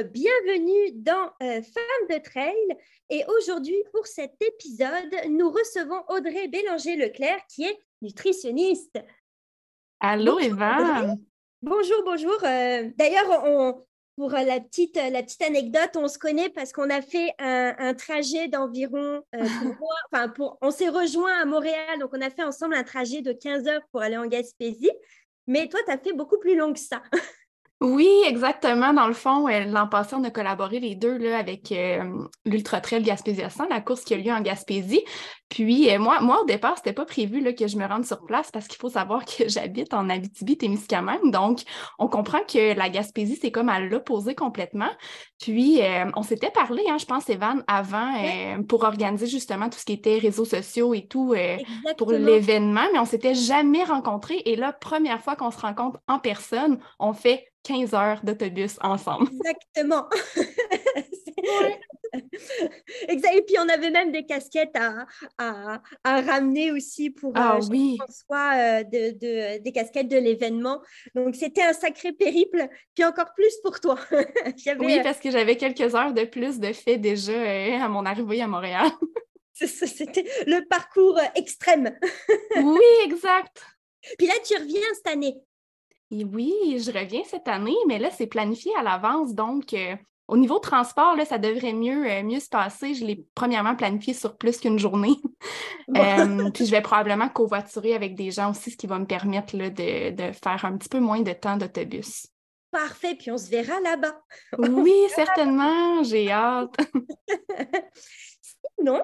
Bienvenue dans euh, Femmes de Trail. Et aujourd'hui, pour cet épisode, nous recevons Audrey Bélanger-Leclerc, qui est nutritionniste. Allô, Eva. Bonjour, bonjour. Euh, d'ailleurs, pour la petite, la petite anecdote, on se connaît parce qu'on a fait un, trajet d'environ. Euh, enfin, pour, on s'est rejoint à Montréal, donc on a fait ensemble un trajet de 15 heures pour aller en Gaspésie. Mais toi, tu as fait beaucoup plus long que ça. Oui, exactement. Dans le fond, euh, l'an passé, on a collaboré les deux là, avec euh, l'Ultra Trail Gaspésia 100, la course qui a lieu en Gaspésie. Puis euh, moi, moi, au départ, c'était pas prévu là, que je me rende sur place parce qu'il faut savoir que j'habite en Abitibi-Témiscamingue. Donc, on comprend que la Gaspésie, c'est comme à l'opposé complètement. Puis, on s'était parlé, hein, je pense, Evan, avant, pour organiser justement tout ce qui était réseaux sociaux et tout pour l'événement, mais on s'était jamais rencontrés. Et là, première fois qu'on se rencontre en personne, on fait 15 heures d'autobus ensemble. Exactement. exact. Et puis, on avait même des casquettes à, à, ramener aussi pour ah, euh, oui. François, euh, de, des casquettes de l'événement. Donc, c'était un sacré périple, puis encore plus pour toi. oui, euh, parce que j'avais quelques heures de plus de fait déjà à mon arrivée à Montréal. C'était le parcours extrême. oui, exact. Puis là, tu reviens cette année oui, je reviens cette année, mais là, c'est planifié à l'avance. Donc, euh, au niveau transport, là, ça devrait mieux, euh, mieux se passer. Je l'ai premièrement planifié sur plus qu'une journée. Euh, puis, je vais probablement covoiturer avec des gens aussi, ce qui va me permettre là, de, de faire un petit peu moins de temps d'autobus. Parfait, puis on se verra là-bas. Oui, certainement, j'ai hâte. Sinon,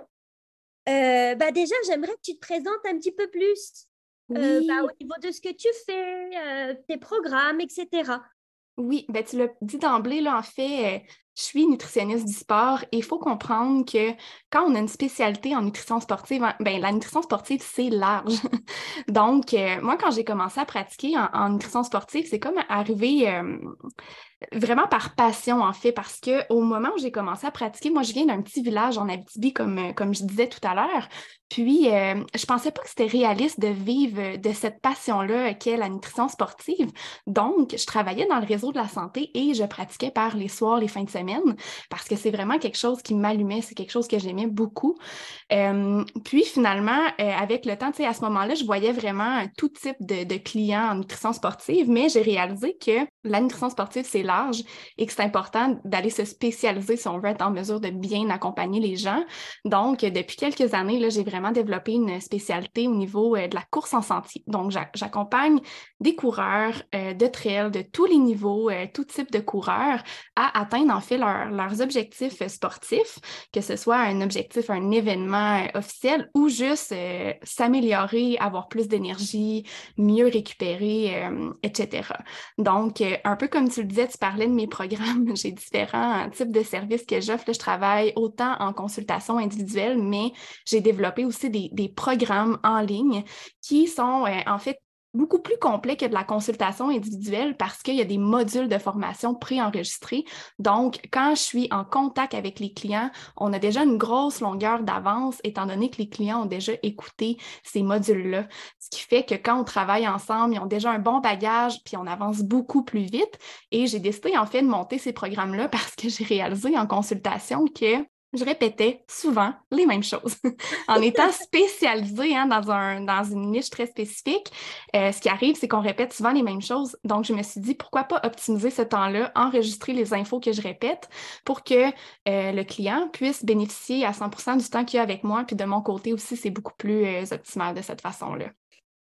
bah déjà, j'aimerais que tu te présentes un petit peu plus. Euh, bah, au niveau de ce que tu fais, euh, tes programmes, etc. Oui, ben tu l'as dit d'emblée, là, en fait, euh, je suis nutritionniste du sport et il faut comprendre que quand on a une spécialité en nutrition sportive, hein, ben, la nutrition sportive, c'est large. Donc, moi, quand j'ai commencé à pratiquer en, nutrition sportive, c'est comme arrivé vraiment par passion, en fait, parce qu'au moment où j'ai commencé à pratiquer, moi, je viens d'un petit village en Abitibi, comme, comme je disais tout à l'heure. Puis, euh, je pensais pas que c'était réaliste de vivre de cette passion-là qu'est la nutrition sportive. Donc, je travaillais dans le réseau de la santé et je pratiquais par les soirs, les fins de semaine, parce que c'est vraiment quelque chose qui m'allumait, c'est quelque chose que j'aimais beaucoup. Euh, puis, finalement, euh, avec le temps, tu sais, à ce moment-là, je voyais vraiment tout type de, de clients en nutrition sportive, mais j'ai réalisé que la nutrition sportive, c'est large et que c'est important d'aller se spécialiser si on veut être en mesure de bien accompagner les gens. Donc, depuis quelques années, j'ai vraiment développer une spécialité au niveau euh, de la course en sentier. Donc, j'accompagne des coureurs euh, de trail de tous les niveaux, euh, tout type de coureurs, à atteindre en fait leurs objectifs sportifs, que ce soit un objectif, un événement officiel ou juste s'améliorer, avoir plus d'énergie, mieux récupérer, etc. Donc, un peu comme tu le disais, tu parlais de mes programmes, j'ai différents types de services que j'offre. Je travaille autant en consultation individuelle, mais j'ai développé aussi des, des, programmes en ligne qui sont en fait beaucoup plus complet que de la consultation individuelle parce qu'il y a des modules de formation préenregistrés. Donc, quand je suis en contact avec les clients, on a déjà une grosse longueur d'avance étant donné que les clients ont déjà écouté ces modules-là. Ce qui fait que quand on travaille ensemble, ils ont déjà un bon bagage, puis on avance beaucoup plus vite. Et j'ai décidé en fait de monter ces programmes-là parce que j'ai réalisé en consultation que je répétais souvent les mêmes choses. en étant spécialisée hein, dans, un, dans une niche très spécifique, euh, ce qui arrive, c'est qu'on répète souvent les mêmes choses. Donc, je me suis dit, pourquoi pas optimiser ce temps-là, enregistrer les infos que je répète pour que euh, le client puisse bénéficier à 100% du temps qu'il a avec moi. Puis de mon côté aussi, c'est beaucoup plus euh, optimal de cette façon-là.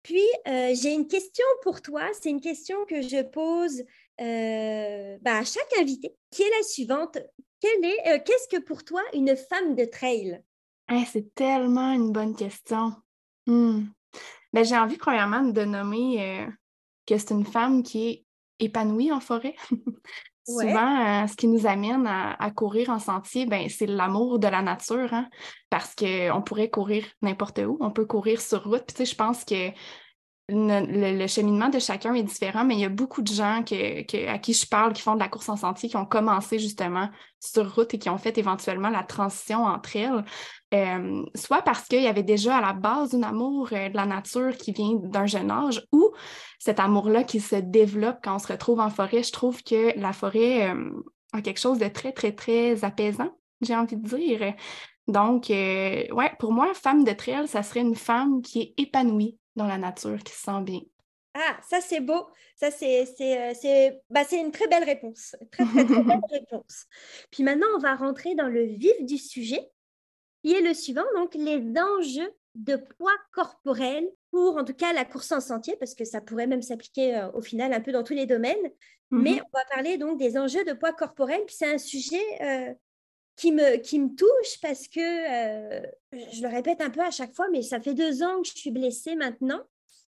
Puis, j'ai une question pour toi. C'est une question que je pose bah, à chaque invité, qui est la suivante est, euh, qu'est-ce que pour toi une femme de trail? c'est tellement une bonne question. Hmm. Ben, j'ai envie, premièrement, de nommer euh, que c'est une femme qui est épanouie en forêt. Souvent, euh, ce qui nous amène à, courir en sentier, ben, c'est l'amour de la nature, hein, parce qu'on pourrait courir n'importe où, on peut courir sur route. Puis, tu sais, je pense que le, cheminement de chacun est différent, mais il y a beaucoup de gens à qui je parle qui font de la course en sentier, qui ont commencé justement sur route et qui ont fait éventuellement la transition entre elles. Euh, soit parce qu'il y avait déjà à la base un amour euh, de la nature qui vient d'un jeune âge, ou cet amour-là qui se développe quand on se retrouve en forêt. Je trouve que la forêt euh, a quelque chose de très, très, très apaisant, j'ai envie de dire. Donc, ouais, pour moi, femme de trail, ça serait une femme qui est épanouie dans la nature, qui se sent bien. Ah, ça c'est beau. Ça c'est c'est bah, une très belle réponse. Très très, très belle réponse. Puis maintenant, on va rentrer dans le vif du sujet, qui est le suivant, donc les enjeux de poids corporel pour en tout cas la course en sentier, parce que ça pourrait même s'appliquer euh, au final un peu dans tous les domaines. Mais mm-hmm. on va parler donc des enjeux de poids corporel. Puis c'est un sujet euh, qui me, qui me touche parce que, euh, je le répète un peu à chaque fois, mais ça fait deux ans que je suis blessée maintenant.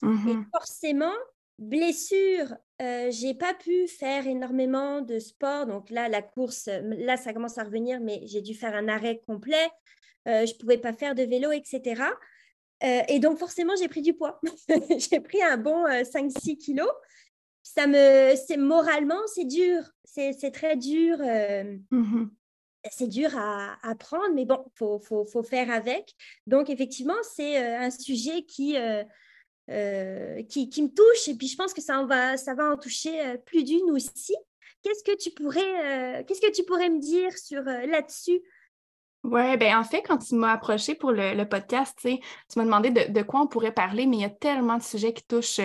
Et mmh forcément, blessure, euh, j'ai pas pu faire énormément de sport. Donc là, la course, là, ça commence à revenir, mais j'ai dû faire un arrêt complet. Euh, je pouvais pas faire de vélo, etc. Euh, et donc, forcément, j'ai pris du poids. j'ai pris un bon 5-6 kilos. Ça me, c'est moralement, c'est dur. C'est très dur. Mmh c'est dur à, apprendre, mais bon, il faut, faire avec. Donc, effectivement, c'est euh, un sujet euh, euh, qui, me touche et puis je pense que ça, va, ça va en toucher plus d'une aussi. Qu'est-ce que tu pourrais, qu'est-ce que tu pourrais me dire sur là-dessus? Oui, ben en fait, quand tu m'as approché pour le, podcast, tu m'as demandé de, quoi on pourrait parler, mais il y a tellement de sujets qui touchent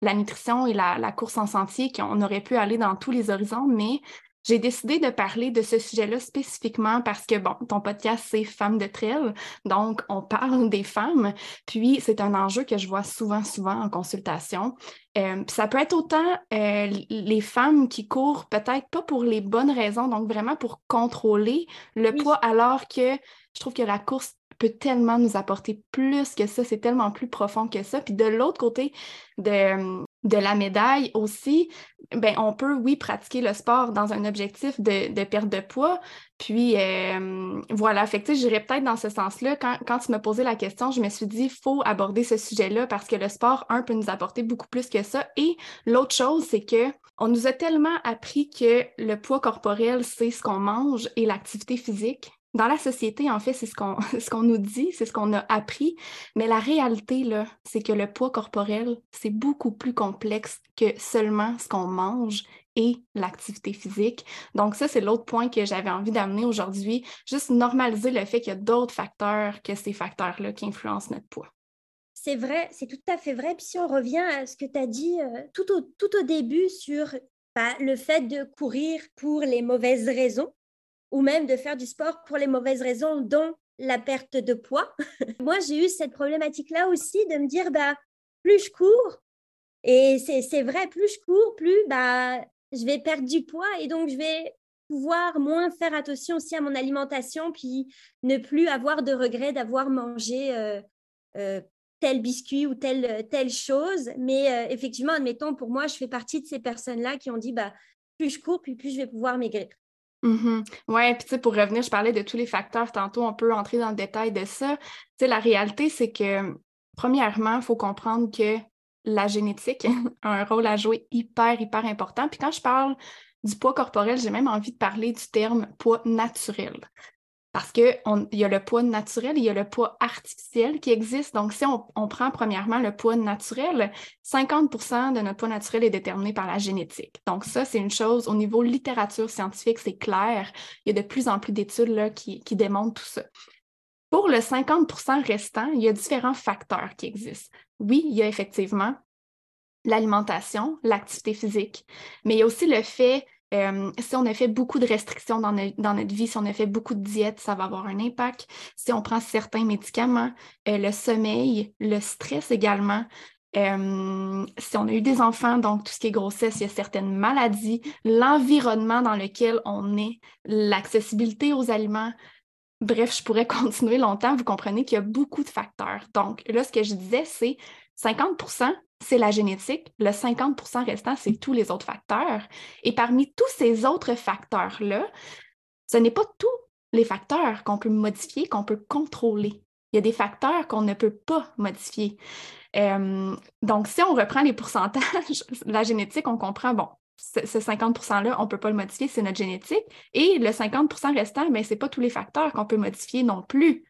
la nutrition et la, la course en sentier qu'on aurait pu aller dans tous les horizons, mais j'ai décidé de parler de ce sujet-là spécifiquement parce que, bon, ton podcast, c'est Femmes de Trail, donc on parle des femmes, puis c'est un enjeu que je vois souvent, souvent en consultation. Euh, ça peut être autant euh, les femmes qui courent peut-être pas pour les bonnes raisons, donc vraiment pour contrôler le poids, alors que je trouve que la course peut tellement nous apporter plus que ça, c'est tellement plus profond que ça. Puis de l'autre côté de, de la médaille aussi, ben, on peut, oui, pratiquer le sport dans un objectif de, perte de poids. Puis euh, voilà, fait que j'irais peut-être dans ce sens-là. Quand, quand, tu me posais la question, je me suis dit, il faut aborder ce sujet-là parce que le sport, un, peut nous apporter beaucoup plus que ça. Et l'autre chose, c'est que on nous a tellement appris que le poids corporel, c'est ce qu'on mange et l'activité physique dans la société, en fait, c'est ce qu'on nous dit, c'est ce qu'on a appris, mais la réalité, là, c'est que le poids corporel, c'est beaucoup plus complexe que seulement ce qu'on mange et l'activité physique. Donc ça, c'est l'autre point que j'avais envie d'amener aujourd'hui, juste normaliser le fait qu'il y a d'autres facteurs que ces facteurs-là qui influencent notre poids. C'est vrai, c'est tout à fait vrai. Puis si on revient à ce que tu as dit euh, tout, au, tout au début sur bah, le fait de courir pour les mauvaises raisons, ou même de faire du sport pour les mauvaises raisons, dont la perte de poids. Moi, j'ai eu cette problématique-là aussi de me dire, bah, plus je cours, et c'est vrai, plus je cours, plus bah, je vais perdre du poids et donc je vais pouvoir moins faire attention aussi à mon alimentation, puis ne plus avoir de regret d'avoir mangé euh, euh, tel biscuit ou telle, telle chose. Mais euh, effectivement, admettons, pour moi, je fais partie de ces personnes-là qui ont dit, bah, plus je cours, puis plus je vais pouvoir maigrir. Mm-hmm. Oui, puis pour revenir, je parlais de tous les facteurs. Tantôt, on peut entrer dans le détail de ça. La réalité, c'est que, premièrement, il faut comprendre que la génétique a un rôle à jouer hyper, hyper important. Puis quand je parle du poids corporel, j'ai même envie de parler du terme poids naturel. Parce qu'il y a le poids naturel, il y a le poids artificiel qui existe. Donc, si on, prend premièrement le poids naturel, 50% de notre poids naturel est déterminé par la génétique. Donc, ça, c'est une chose, au niveau littérature scientifique, c'est clair. Il y a de plus en plus d'études qui, qui démontrent tout ça. Pour le 50% restant, il y a différents facteurs qui existent. Oui, il y a effectivement l'alimentation, l'activité physique, mais il y a aussi le fait euh, si on a fait beaucoup de restrictions dans, notre vie, si on a fait beaucoup de diètes, ça va avoir un impact. Si on prend certains médicaments, euh, le sommeil, le stress également. Euh, si on a eu des enfants, donc tout ce qui est grossesse, il y a certaines maladies, l'environnement dans lequel on est, l'accessibilité aux aliments. Bref, je pourrais continuer longtemps. Vous comprenez qu'il y a beaucoup de facteurs. Donc là, ce que je disais, c'est 50 c'est la génétique. Le 50% restant, c'est tous les autres facteurs. Et parmi tous ces autres facteurs-là, ce n'est pas tous les facteurs qu'on peut modifier, qu'on peut contrôler. Il y a des facteurs qu'on ne peut pas modifier. Donc, si on reprend les pourcentages, la génétique, on comprend, bon, ce, 50 %-là, on ne peut pas le modifier, c'est notre génétique. Et le 50% restant, ben, ce n'est pas tous les facteurs qu'on peut modifier non plus.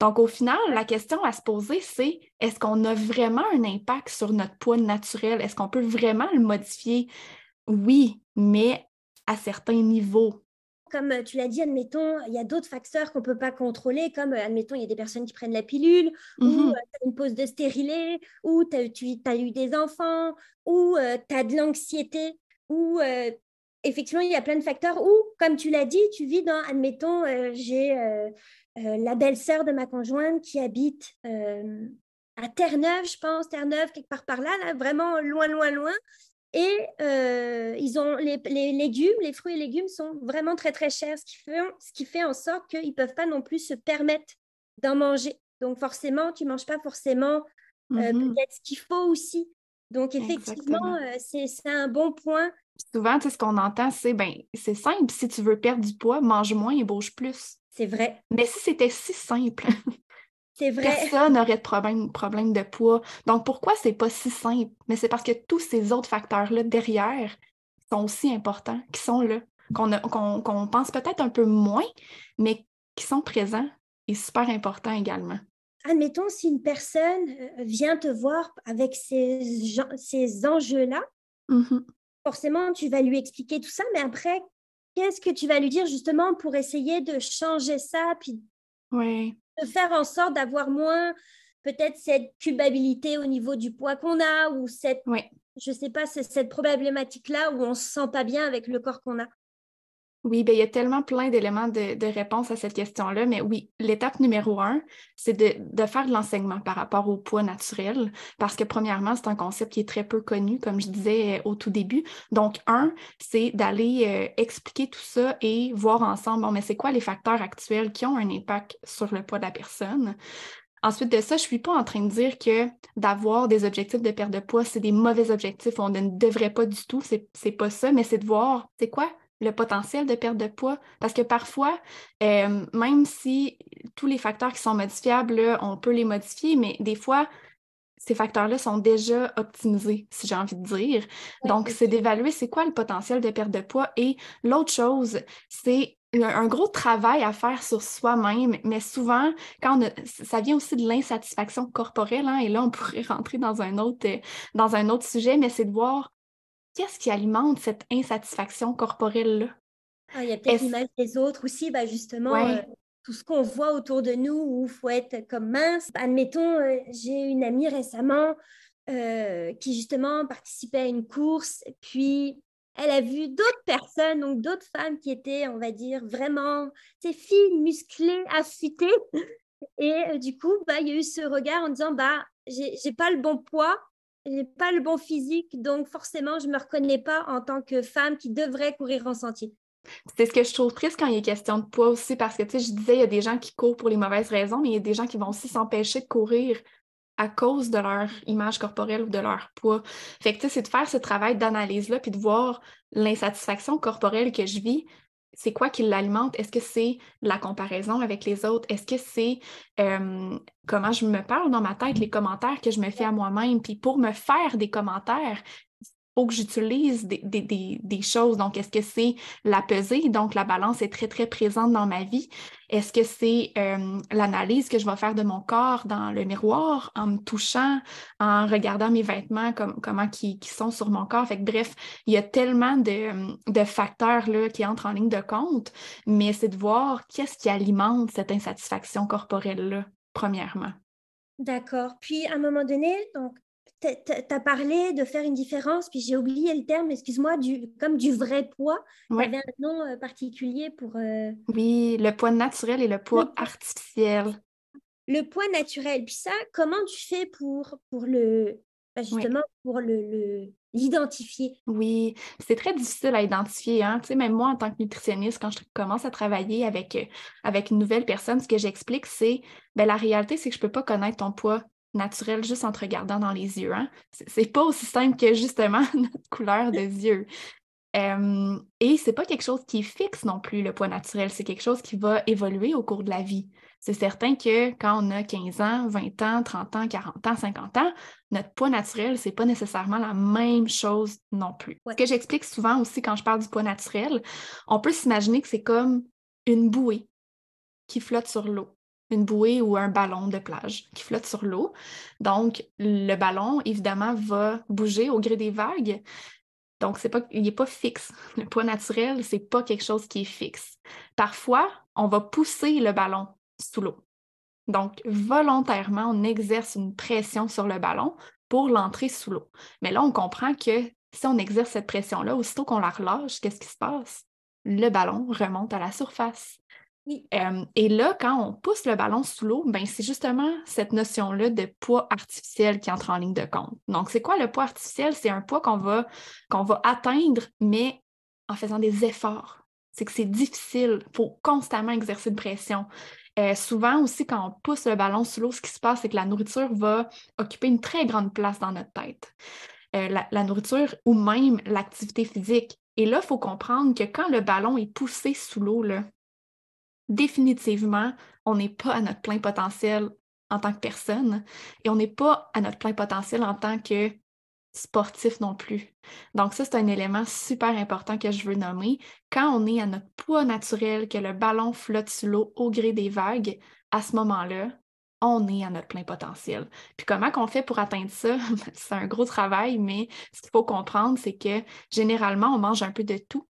Donc, au final, la question à se poser, c'est est-ce qu'on a vraiment un impact sur notre poids naturel? Est-ce qu'on peut vraiment le modifier? Oui, mais à certains niveaux. Comme euh, tu l'as dit, admettons, il y a d'autres facteurs qu'on ne peut pas contrôler, comme, euh, admettons, il y a des personnes qui prennent la pilule, ou mmh euh, tu as une pause de stérilet, ou tu as, eu des enfants, ou tu as de l'anxiété, ou effectivement, il y a plein de facteurs, ou, comme tu l'as dit, tu vis dans, admettons, j'ai euh, la belle-sœur de ma conjointe qui habite euh, à Terre-Neuve, je pense, Terre-Neuve, quelque part par là, vraiment loin, loin, loin. Et euh, ils ont les, légumes, les fruits et légumes sont vraiment très, très chers, ce qui fait, ce qui fait en sorte qu'ils ne peuvent pas non plus se permettre d'en manger. Donc, forcément, tu ne manges pas forcément mmh peut-être ce qu'il faut aussi. Donc, effectivement, c'est un bon point. Souvent, ce qu'on entend, c'est ben, c'est simple, si tu veux perdre du poids, mange moins et bouge plus. C'est vrai. Mais si c'était si simple, c'est vrai. Personne n'aurait de problème, problème de poids. Donc, pourquoi c'est pas si simple? Mais c'est parce que tous ces autres facteurs-là derrière sont aussi importants, qui sont là, qu'on pense peut-être un peu moins, mais qui sont présents et super importants également. Admettons, si une personne euh, vient te voir avec ces, ces enjeux-là, mmh forcément, tu vas lui expliquer tout ça, mais après, qu'est-ce que tu vas lui dire justement pour essayer de changer ça, puis de faire en sorte d'avoir moins peut-être cette culpabilité au niveau du poids qu'on a ou cette, je sais pas, cette problématique-là où on ne se sent pas bien avec le corps qu'on a? Oui, ben, il y a tellement plein d'éléments de, réponse à cette question-là, mais oui, l'étape numéro un, c'est de, de, faire de l'enseignement par rapport au poids naturel, parce que premièrement, c'est un concept qui est très peu connu, comme je disais euh, au tout début. Donc, un, c'est d'aller euh, expliquer tout ça et voir ensemble, bon, mais c'est quoi les facteurs actuels qui ont un impact sur le poids de la personne? Ensuite de ça, je ne suis pas en train de dire que d'avoir des objectifs de perte de poids, c'est des mauvais objectifs, on ne devrait pas du tout, c'est pas ça, mais c'est de voir, c'est quoi le potentiel de perte de poids. Parce que parfois, euh, même si tous les facteurs qui sont modifiables, on peut les modifier, mais des fois, ces facteurs-là sont déjà optimisés, si j'ai envie de dire. Donc, c'est d'évaluer c'est quoi le potentiel de perte de poids. Et l'autre chose, c'est un gros travail à faire sur soi-même, mais souvent, quand ça vient aussi de l'insatisfaction corporelle, hein, et là, on pourrait rentrer dans un autre, dans un autre sujet, mais c'est de voir qu'est-ce qui alimente cette insatisfaction corporelle-là? Ah, il y a peut-être l'image des autres aussi, bah, justement, euh, tout ce qu'on voit autour de nous où il faut être comme mince. Admettons, euh, j'ai une amie récemment euh, qui justement participait à une course, puis elle a vu d'autres personnes, donc d'autres femmes qui étaient, on va dire, vraiment, ces filles musclées, affûtées. Et du coup, bah, il y a eu ce regard en disant, bah, j'ai pas le bon poids, n'ai pas le bon physique, donc forcément, je ne me reconnais pas en tant que femme qui devrait courir en sentier. C'est ce que je trouve triste quand il est question de poids aussi, parce que, tu sais, je disais, il y a des gens qui courent pour les mauvaises raisons, mais il y a des gens qui vont aussi s'empêcher de courir à cause de leur image corporelle ou de leur poids. Fait que, tu c'est de faire ce travail d'analyse-là, puis de voir l'insatisfaction corporelle que je vis, c'est quoi qui l'alimente? Est-ce que c'est la comparaison avec les autres? Est-ce que c'est comment je me parle dans ma tête, les commentaires que je me fais à moi-même? Puis pour me faire des commentaires, faut que j'utilise des, choses. Donc, est-ce que c'est la pesée? Donc, la balance est très, très présente dans ma vie. Est-ce que c'est l'analyse que je vais faire de mon corps dans le miroir en me touchant, en regardant mes vêtements, comme, comment qui, sont sur mon corps? Fait bref, il y a tellement de, facteurs qui entrent en ligne de compte, mais c'est de voir qu'est-ce qui alimente cette insatisfaction corporelle-là, premièrement. D'accord. Puis, à un moment donné, donc, tu as parlé de faire une différence, puis j'ai oublié le terme, excuse-moi, du, comme du vrai poids. Tu avais un nom euh, particulier pour. Euh, oui, le poids naturel et le poids artificiel. Le poids naturel. Puis ça, comment tu fais pour, pour le. Bah, justement, pour le, l'identifier? Oui, c'est très difficile à identifier. Hein? Tu sais, même moi, en tant que nutritionniste, quand je commence à travailler avec, euh, avec une nouvelle personne, ce que j'explique, c'est ben, la réalité, c'est que je ne peux pas connaître ton poids naturel juste en te regardant dans les yeux. Hein? C'est pas aussi simple que justement notre couleur de yeux. Euh, et c'est pas quelque chose qui est fixe non plus, le poids naturel. C'est quelque chose qui va évoluer au cours de la vie. C'est certain que quand on a 15 ans, 20 ans, 30 ans, 40 ans, 50 ans, notre poids naturel, c'est pas nécessairement la même chose non plus. Ce que j'explique souvent aussi quand je parle du poids naturel, on peut s'imaginer que c'est comme une bouée qui flotte sur l'eau une bouée ou un ballon de plage qui flotte sur l'eau. Donc, le ballon, évidemment, va bouger au gré des vagues. Donc, c'est pas, il n'est pas fixe. Le poids naturel, c'est pas quelque chose qui est fixe. Parfois, on va pousser le ballon sous l'eau. Donc, volontairement, on exerce une pression sur le ballon pour l'entrer sous l'eau. Mais là, on comprend que si on exerce cette pression-là, aussitôt qu'on la relâche, qu'est-ce qui se passe? Le ballon remonte à la surface et là, quand on pousse le ballon sous l'eau, ben, c'est justement cette notion-là de poids artificiel qui entre en ligne de compte. Donc, c'est quoi le poids artificiel? C'est un poids qu'on va, va atteindre, mais en faisant des efforts. C'est que c'est difficile, il faut constamment exercer de pression. Euh, souvent aussi, quand on pousse le ballon sous l'eau, ce qui se passe, c'est que la nourriture va occuper une très grande place dans notre tête. Euh, la, la, nourriture ou même l'activité physique. Et là, il faut comprendre que quand le ballon est poussé sous l'eau, définitivement, on n'est pas à notre plein potentiel en tant que personne et on n'est pas à notre plein potentiel en tant que sportif non plus. Donc ça, c'est un élément super important que je veux nommer. Quand on est à notre poids naturel, que le ballon flotte sous l'eau au gré des vagues, à ce moment-là, on est à notre plein potentiel. Puis comment qu'on fait pour atteindre ça? c'est un gros travail, mais ce qu'il faut comprendre, c'est que généralement, on mange un peu de tout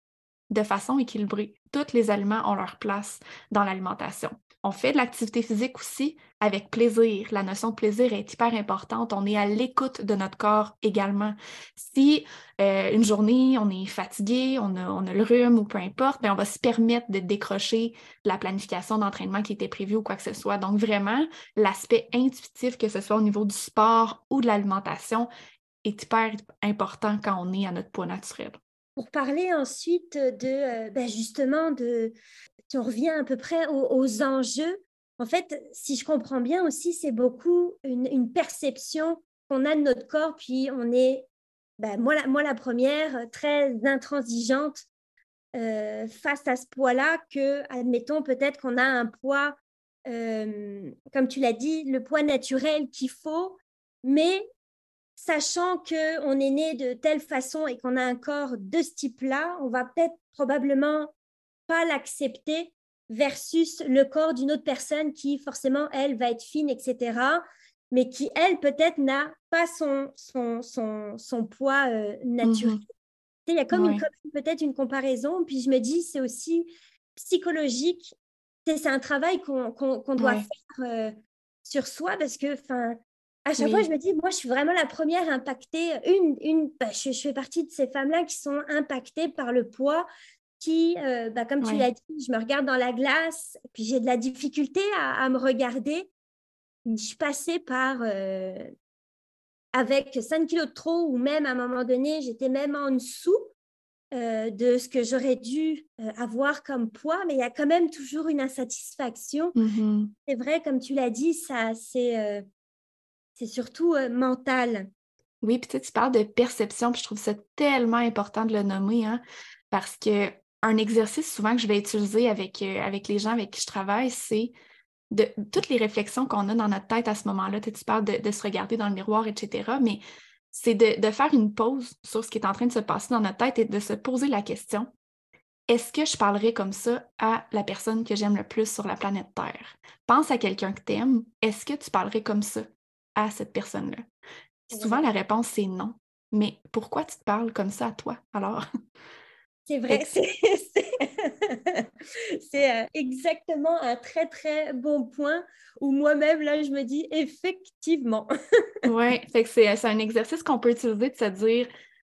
de façon équilibrée. Tous les aliments ont leur place dans l'alimentation. On fait de l'activité physique aussi avec plaisir. La notion de plaisir est hyper importante. On est à l'écoute de notre corps également. Si euh, une journée, on est fatigué, on a, le rhume ou peu importe, bien, on va se permettre de décrocher la planification d'entraînement qui était prévue ou quoi que ce soit. Donc vraiment, l'aspect intuitif, que ce soit au niveau du sport ou de l'alimentation, est hyper important quand on est à notre poids naturel pour parler ensuite de, euh, ben justement, de, si on revient à peu près aux, enjeux, en fait, si je comprends bien aussi, c'est beaucoup une, perception qu'on a de notre corps, puis on est, ben moi, la, première, très intransigeante euh, face à ce poids-là, que, admettons, peut-être qu'on a un poids, euh, comme tu l'as dit, le poids naturel qu'il faut, mais sachant qu'on est né de telle façon et qu'on a un corps de ce type-là, on va peut-être probablement pas l'accepter versus le corps d'une autre personne qui forcément, elle, va être fine, etc., mais qui, elle, peut-être n'a pas son, son, son, poids euh, naturel. Mhm. Il y a comme peut-être une comparaison, puis je me dis, c'est aussi psychologique. C'est un travail qu'on doit faire euh, sur soi parce que, enfin, à chaque fois, je me dis, moi, je suis vraiment la première impactée. Une, une, bah, je, fais partie de ces femmes-là qui sont impactées par le poids, qui, euh, bah, comme tu l'as dit, je me regarde dans la glace, puis j'ai de la difficulté à, me regarder. Je suis passée par, euh, avec 5 kilos de trop, ou même à un moment donné, j'étais même en dessous euh, de ce que j'aurais dû avoir comme poids, mais il y a quand même toujours une insatisfaction. Mmh c'est vrai, comme tu l'as dit, ça, c'est c'est surtout mental. Oui, puis tu parles de perception, puis je trouve ça tellement important de le nommer, hein, parce que un exercice souvent que je vais utiliser avec, avec les gens avec qui je travaille, c'est de toutes les réflexions qu'on a dans notre tête à ce moment-là. Tu parles de, se regarder dans le miroir, etc. Mais c'est de, de, faire une pause sur ce qui est en train de se passer dans notre tête et de se poser la question est-ce que je parlerai comme ça à la personne que j'aime le plus sur la planète Terre? Pense à quelqu'un que tu aimes. Est-ce que tu parlerais comme ça? À cette personne-là? Souvent, la réponse, c'est non. Mais pourquoi tu te parles comme ça à toi, alors? C'est vrai, c'est euh, exactement un très, très bon point où moi-même, là, je me dis effectivement. oui, c'est un exercice qu'on peut utiliser de se dire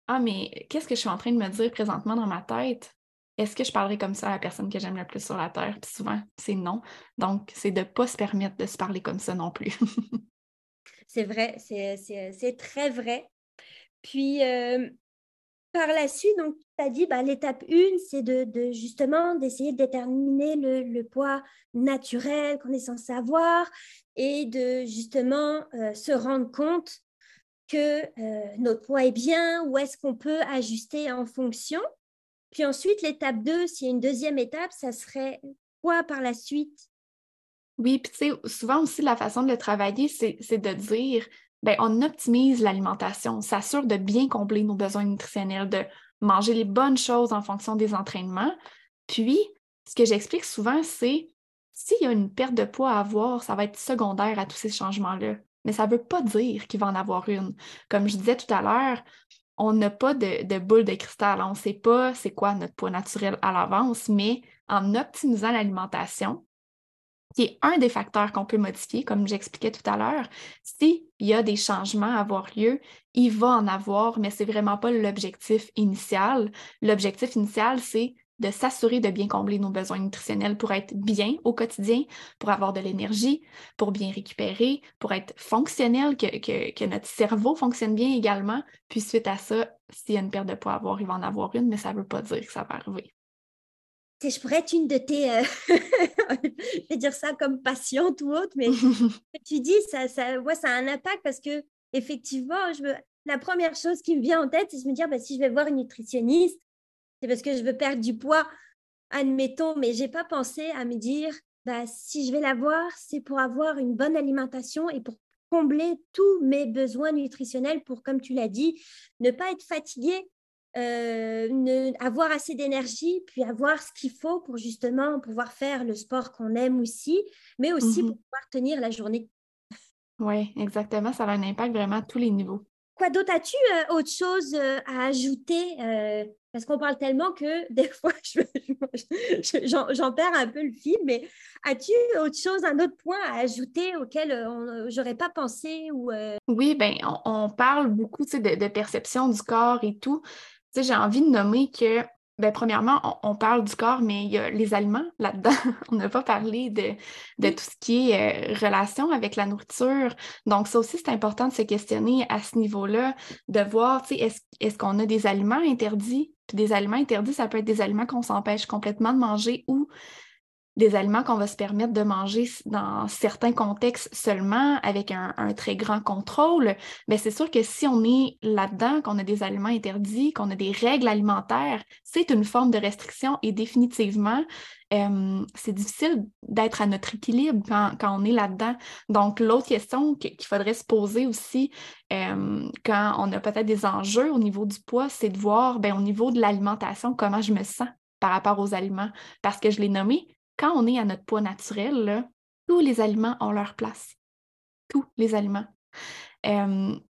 Ah, mais qu'est-ce que je suis en train de me dire présentement dans ma tête? Est-ce que je parlerai comme ça à la personne que j'aime le plus sur la Terre? Puis souvent, c'est non. Donc, c'est de ne pas se permettre de se parler comme ça non plus. C'est vrai, c'est très vrai. Puis, euh, par la suite, donc, tu as dit, bah, l'étape 1, c'est de, justement d'essayer de déterminer le, poids naturel qu'on est censé avoir et de justement euh, se rendre compte que euh, notre poids est bien ou est-ce qu'on peut ajuster en fonction. Puis ensuite, l'étape 2, s'il y a une deuxième étape, ça serait quoi par la suite? Oui, puis tu sais, souvent aussi, la façon de le travailler, c'est de dire, ben, on optimise l'alimentation, on s'assure de bien combler nos besoins nutritionnels, de manger les bonnes choses en fonction des entraînements. Puis, ce que j'explique souvent, c'est s'il y a une perte de poids à avoir, ça va être secondaire à tous ces changements-là. Mais ça ne veut pas dire qu'il va en avoir une. Comme je disais tout à l'heure, on n'a pas de, boule de cristal. On ne sait pas c'est quoi notre poids naturel à l'avance, mais en optimisant l'alimentation, qui est un des facteurs qu'on peut modifier, comme j'expliquais tout à l'heure. S'il y a des changements à avoir lieu, il va en avoir, mais ce n'est vraiment pas l'objectif initial. L'objectif initial, c'est de s'assurer de bien combler nos besoins nutritionnels pour être bien au quotidien, pour avoir de l'énergie, pour bien récupérer, pour être fonctionnel, que, que, notre cerveau fonctionne bien également. Puis suite à ça, s'il y a une perte de poids à avoir, il va en avoir une, mais ça ne veut pas dire que ça va arriver je pourrais être une de tes, euh, je vais dire ça comme patiente ou autre, mais tu dis, ça, ça, ouais, ça a un impact parce que effectivement, je la première chose qui me vient en tête, c'est de me dire, bah, si je vais voir une nutritionniste, c'est parce que je veux perdre du poids, admettons, mais j'ai pas pensé à me dire, bah, si je vais la voir, c'est pour avoir une bonne alimentation et pour combler tous mes besoins nutritionnels pour, comme tu l'as dit, ne pas être fatiguée euh, avoir assez d'énergie, puis avoir ce qu'il faut pour justement pouvoir faire le sport qu'on aime aussi, mais aussi mmh pour pouvoir tenir la journée. Oui, exactement. Ça a un impact vraiment à tous les niveaux. Quoi d'autre? As-tu euh, autre chose euh, à ajouter? Parce qu'on parle tellement que des fois, j'en perds un peu le fil, mais as-tu autre chose, un autre point à ajouter auquel j'aurais pas pensé ou Oui, ben on, parle beaucoup de, de, perception du corps et tout j'ai envie de nommer que, ben, premièrement, on, parle du corps, mais il y a les aliments là-dedans. on n'a pas parlé de, de, tout ce qui est euh, relation avec la nourriture. Donc, ça aussi, c'est important de se questionner à ce niveau-là, de voir, est-ce est qu'on a des aliments interdits? Puis des aliments interdits, ça peut être des aliments qu'on s'empêche complètement de manger ou des aliments qu'on va se permettre de manger dans certains contextes seulement avec un, très grand contrôle, bien, c'est sûr que si on est là-dedans, qu'on a des aliments interdits, qu'on a des règles alimentaires, c'est une forme de restriction et définitivement, c'est difficile d'être à notre équilibre quand, on est là-dedans. Donc, l'autre question qu'il faudrait se poser aussi quand on a peut-être des enjeux au niveau du poids, c'est de voir, bien, au niveau de l'alimentation, comment je me sens par rapport aux aliments. Parce que je l'ai nommé, quand on est à notre poids naturel, tous les aliments ont leur place. Tous les aliments.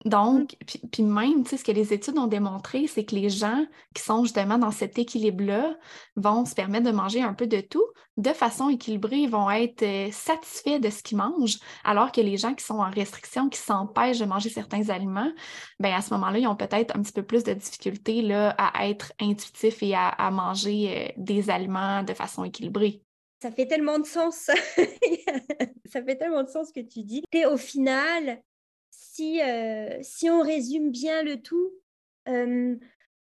donc, mmh. puis, même, tu sais, ce que les études ont démontré, c'est que les gens qui sont justement dans cet équilibre-là vont se permettre de manger un peu de tout de façon équilibrée, ils vont être euh, satisfaits de ce qu'ils mangent, alors que les gens qui sont en restriction, qui s'empêchent de manger certains aliments, ben à ce moment-là, ils ont peut-être un petit peu plus de difficultés là, à être intuitifs et à, manger euh, des aliments de façon équilibrée ça fait tellement de sens. ça fait tellement de sens ce que tu dis. Et au final, si, euh, si on résume bien le tout, euh,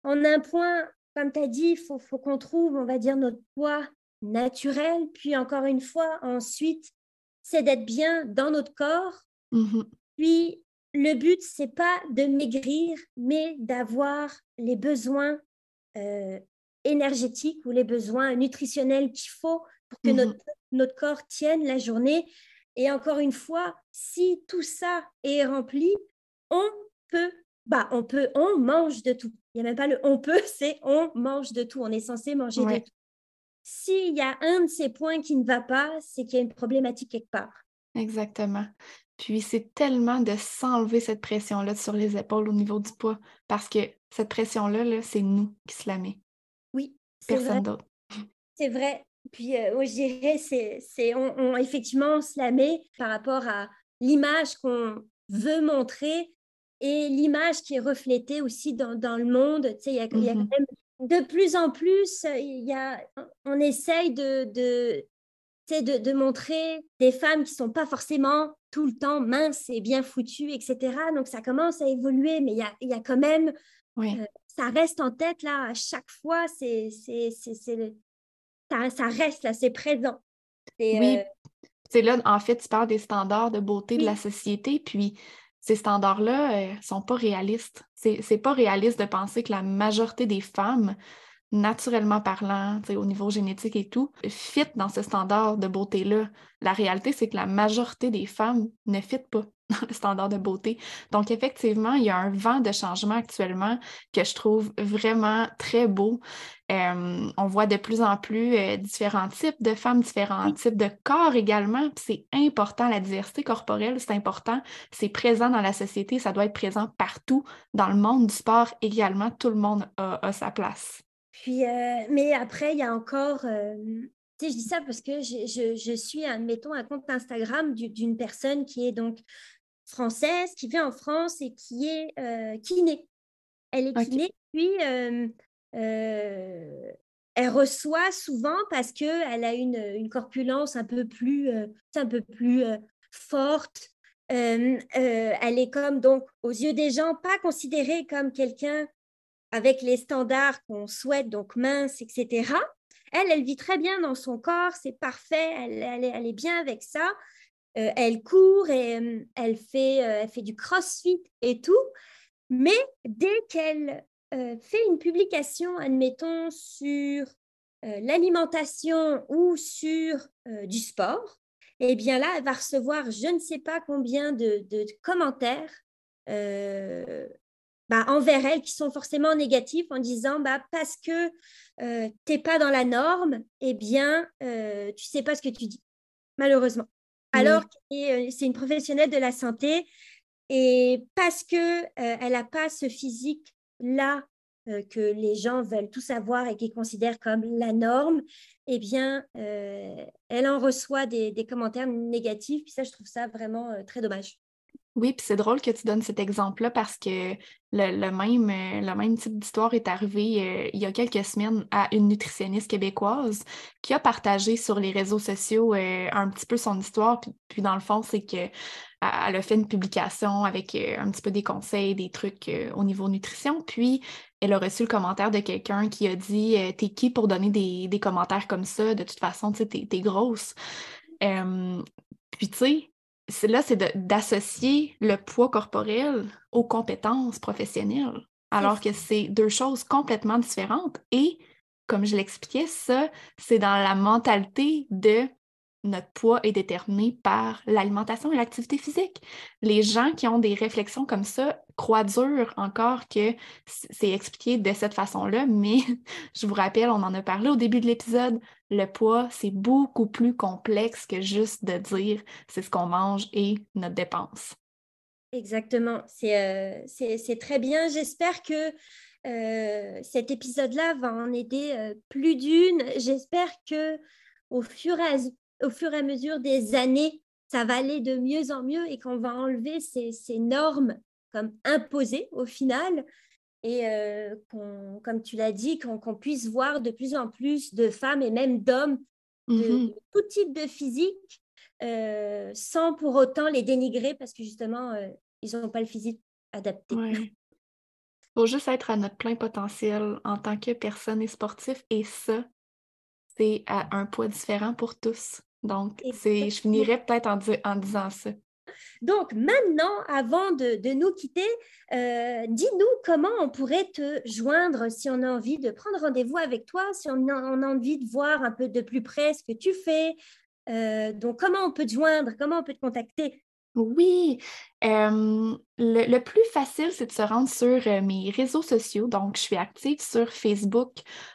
en un point, comme tu as dit, il faut, faut qu'on trouve, on va dire, notre poids naturel. Puis encore une fois, ensuite, c'est d'être bien dans notre corps. Mmh Puis le but, c'est pas de maigrir, mais d'avoir les besoins euh, énergétiques ou les besoins nutritionnels qu'il faut pour que mmh notre, corps tienne la journée. Et encore une fois, si tout ça est rempli, on peut, bah, on peut, on mange de tout. Il n'y a même pas le on peut, c'est on mange de tout. On est censé manger de tout. S'il y a un de ces points qui ne va pas, c'est qu'il y a une problématique quelque part. Exactement. Puis c'est tellement de s'enlever cette pression-là sur les épaules au niveau du poids, parce que cette pression-là, -là, c'est nous qui se la met. Oui. Personne d'autre. C'est vrai. Puis, euh, je dirais, c'est, on, effectivement, on se la met par rapport à l'image qu'on veut montrer et l'image qui est reflétée aussi dans, dans le monde. Tu sais, il y a, y a mmh quand même de plus en plus, il y a, on essaye de, de, de, de montrer des femmes qui ne sont pas forcément tout le temps minces et bien foutues, etc. Donc, ça commence à évoluer, mais il y a, il y a quand même euh, ça reste en tête là à chaque fois, c'est, c'est, ça, ça, reste là, c'est présent. oui. Euh, c'est là, en fait, tu parles des standards de beauté de la société, puis ces standards-là ne euh, sont pas réalistes. C'est, c'est pas réaliste de penser que la majorité des femmes naturellement parlant, au niveau génétique et tout, fit dans ce standard de beauté-là. La réalité, c'est que la majorité des femmes ne fit pas dans le standard de beauté. Donc, effectivement, il y a un vent de changement actuellement que je trouve vraiment très beau. Euh, on voit de plus en plus euh, différents types de femmes, différents types de corps également. C'est important, la diversité corporelle, c'est important. C'est présent dans la société, ça doit être présent partout. Dans le monde du sport également, tout le monde a sa place. Puis, euh, mais après, il y a encore, tu sais, je dis ça parce que je, je, suis, admettons, un compte Instagram d'une personne qui est donc française, qui vit en France et qui est euh, kiné. Elle est kiné, puis elle reçoit souvent parce qu'elle a une, une, corpulence un peu plus, un peu plus forte. elle est comme, donc, aux yeux des gens, pas considérée comme quelqu'un avec les standards qu'on souhaite, donc mince, etc. Elle, elle vit très bien dans son corps, c'est parfait, elle, elle, est, bien avec ça. Euh, elle court et euh, elle, fait, euh, elle fait du crossfit et tout. Mais dès qu'elle fait une publication, admettons, sur l'alimentation ou sur du sport, eh bien là, elle va recevoir je ne sais pas combien de, commentaires bah, envers elle qui sont forcément négatifs en disant bah, parce que euh, tu n'es pas dans la norme, eh bien, tu sais pas ce que tu dis, malheureusement. Alors que euh, c'est une professionnelle de la santé et parce qu'elle elle n'a pas ce physique-là que les gens veulent tout savoir et qu'ils considèrent comme la norme, eh bien, elle en reçoit des, des, commentaires négatifs. Puis ça, je trouve ça vraiment très dommage. Oui, puis c'est drôle que tu donnes cet exemple-là parce que le, même, euh, le même type d'histoire est arrivé euh, il y a quelques semaines à une nutritionniste québécoise qui a partagé sur les réseaux sociaux euh, un petit peu son histoire. Puis, dans le fond, c'est qu'elle a fait une publication avec un petit peu des conseils, des trucs au niveau nutrition. Puis elle a reçu le commentaire de quelqu'un qui a dit T'es qui pour donner des, commentaires comme ça? De toute façon, tu sais, t'es grosse. puis tu sais, là, c'est d'associer le poids corporel aux compétences professionnelles, alors que c'est deux choses complètement différentes. Et comme je l'expliquais, ça, c'est dans la mentalité de notre poids est déterminé par l'alimentation et l'activité physique. Les gens qui ont des réflexions comme ça croient dur encore que c'est expliqué de cette façon-là, mais je vous rappelle, on en a parlé au début de l'épisode, le poids, c'est beaucoup plus complexe que juste de dire c'est ce qu'on mange et notre dépense. Exactement, c'est euh, très bien. J'espère que euh, cet épisode-là va en aider euh, plus d'une. J'espère que au fur et à au fur et à mesure des années, ça va aller de mieux en mieux et qu'on va enlever ces, normes comme imposées au final et euh, comme tu l'as dit, qu'on puisse voir de plus en plus de femmes et même d'hommes de, mmh tout type de physique euh, sans pour autant les dénigrer parce que justement, euh, ils n'ont pas le physique adapté. Il faut juste être à notre plein potentiel en tant que personne et sportif et ça, c'est à un poids différent pour tous. Donc, je finirais peut-être en, disant ça. Donc, maintenant, avant de, nous quitter, euh, dis-nous comment on pourrait te joindre si on a envie de prendre rendez-vous avec toi, si on a, envie de voir un peu de plus près ce que tu fais. Euh, donc, comment on peut te joindre, comment on peut te contacter? Oui, le, plus facile, c'est de se rendre sur mes réseaux sociaux. Donc, je suis active sur Facebook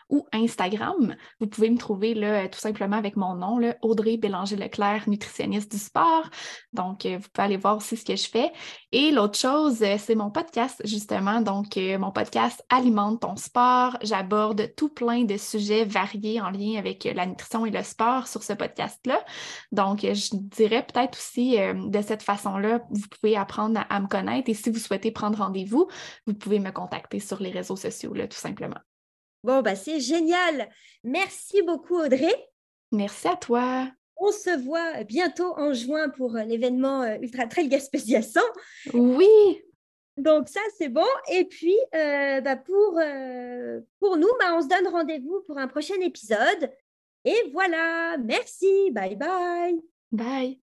ou Instagram. Vous pouvez me trouver là, tout simplement avec mon nom, Audrey Bélanger-Leclerc, nutritionniste du sport. Donc, vous pouvez aller voir aussi ce que je fais. Et l'autre chose, c'est mon podcast, justement. Donc, mon podcast Alimente ton sport. J'aborde tout plein de sujets variés en lien avec la nutrition et le sport sur ce podcast-là. Donc, je dirais peut-être aussi de cette façon-là, vous pouvez apprendre à, me connaître et si vous souhaitez prendre rendez-vous, vous pouvez me contacter sur les réseaux sociaux, là, tout simplement. Bon, bah, c'est génial. Merci beaucoup, Audrey. Merci à toi. On se voit bientôt en juin pour l'événement euh, Ultra Trail Gaspésia 100. Oui. Donc ça, c'est bon. Et puis, euh, bah, pour, euh, pour nous, bah, on se donne rendez-vous pour un prochain épisode. Et voilà, merci, bye bye. Bye.